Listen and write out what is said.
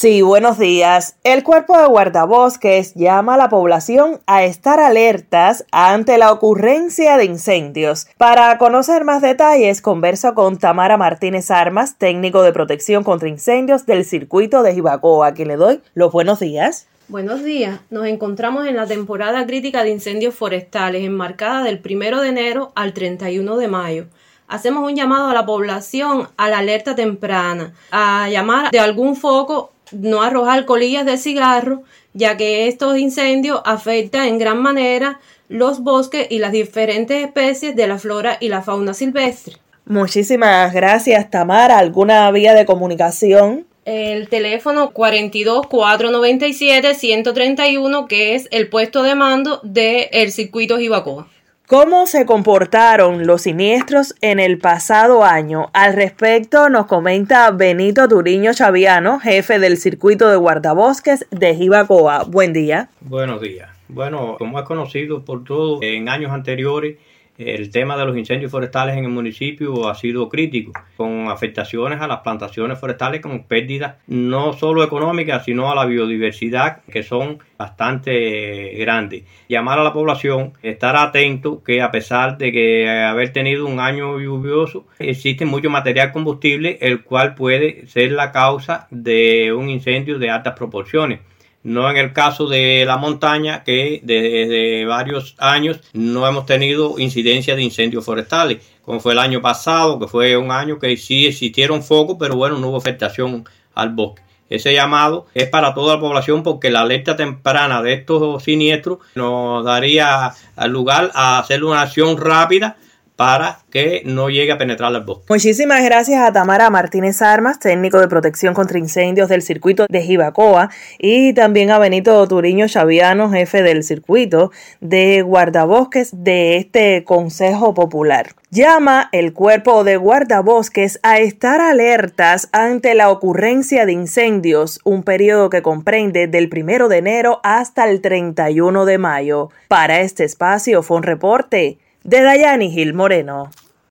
Sí, buenos días. El cuerpo de guardabosques llama a la población a estar alertas ante la ocurrencia de incendios. Para conocer más detalles, converso con Tamara Martínez Armas, técnico de protección contra incendios del circuito de Jibacoa, a quien le doy los buenos días. Buenos días. Nos encontramos en la temporada crítica de incendios forestales, enmarcada del 1 de enero al 31 de mayo hacemos un llamado a la población a la alerta temprana, a llamar de algún foco no arrojar colillas de cigarro, ya que estos incendios afectan en gran manera los bosques y las diferentes especies de la flora y la fauna silvestre. Muchísimas gracias, Tamara. ¿Alguna vía de comunicación? El teléfono 42 497 131, que es el puesto de mando del circuito Jibacoa. ¿Cómo se comportaron los siniestros en el pasado año? Al respecto nos comenta Benito Turiño Chaviano, jefe del circuito de guardabosques de Jibacoa. Buen día. Buenos días. Bueno, como es conocido por todos, en años anteriores el tema de los incendios forestales en el municipio ha sido crítico, con afectaciones a las plantaciones forestales con pérdidas no solo económicas, sino a la biodiversidad, que son bastante grandes. Llamar a la población, estar atento que a pesar de que haber tenido un año lluvioso, existe mucho material combustible, el cual puede ser la causa de un incendio de altas proporciones no en el caso de la montaña, que desde varios años no hemos tenido incidencia de incendios forestales, como fue el año pasado, que fue un año que sí existieron focos, pero bueno, no hubo afectación al bosque. Ese llamado es para toda la población porque la alerta temprana de estos siniestros nos daría lugar a hacer una acción rápida para que no llegue a penetrar el bosque. Muchísimas gracias a Tamara Martínez Armas, técnico de protección contra incendios del circuito de Jibacoa, y también a Benito Turiño Chaviano, jefe del circuito de guardabosques de este Consejo Popular. Llama el cuerpo de guardabosques a estar alertas ante la ocurrencia de incendios, un periodo que comprende del primero de enero hasta el 31 de mayo. Para este espacio fue un reporte de Dayani Gil Moreno.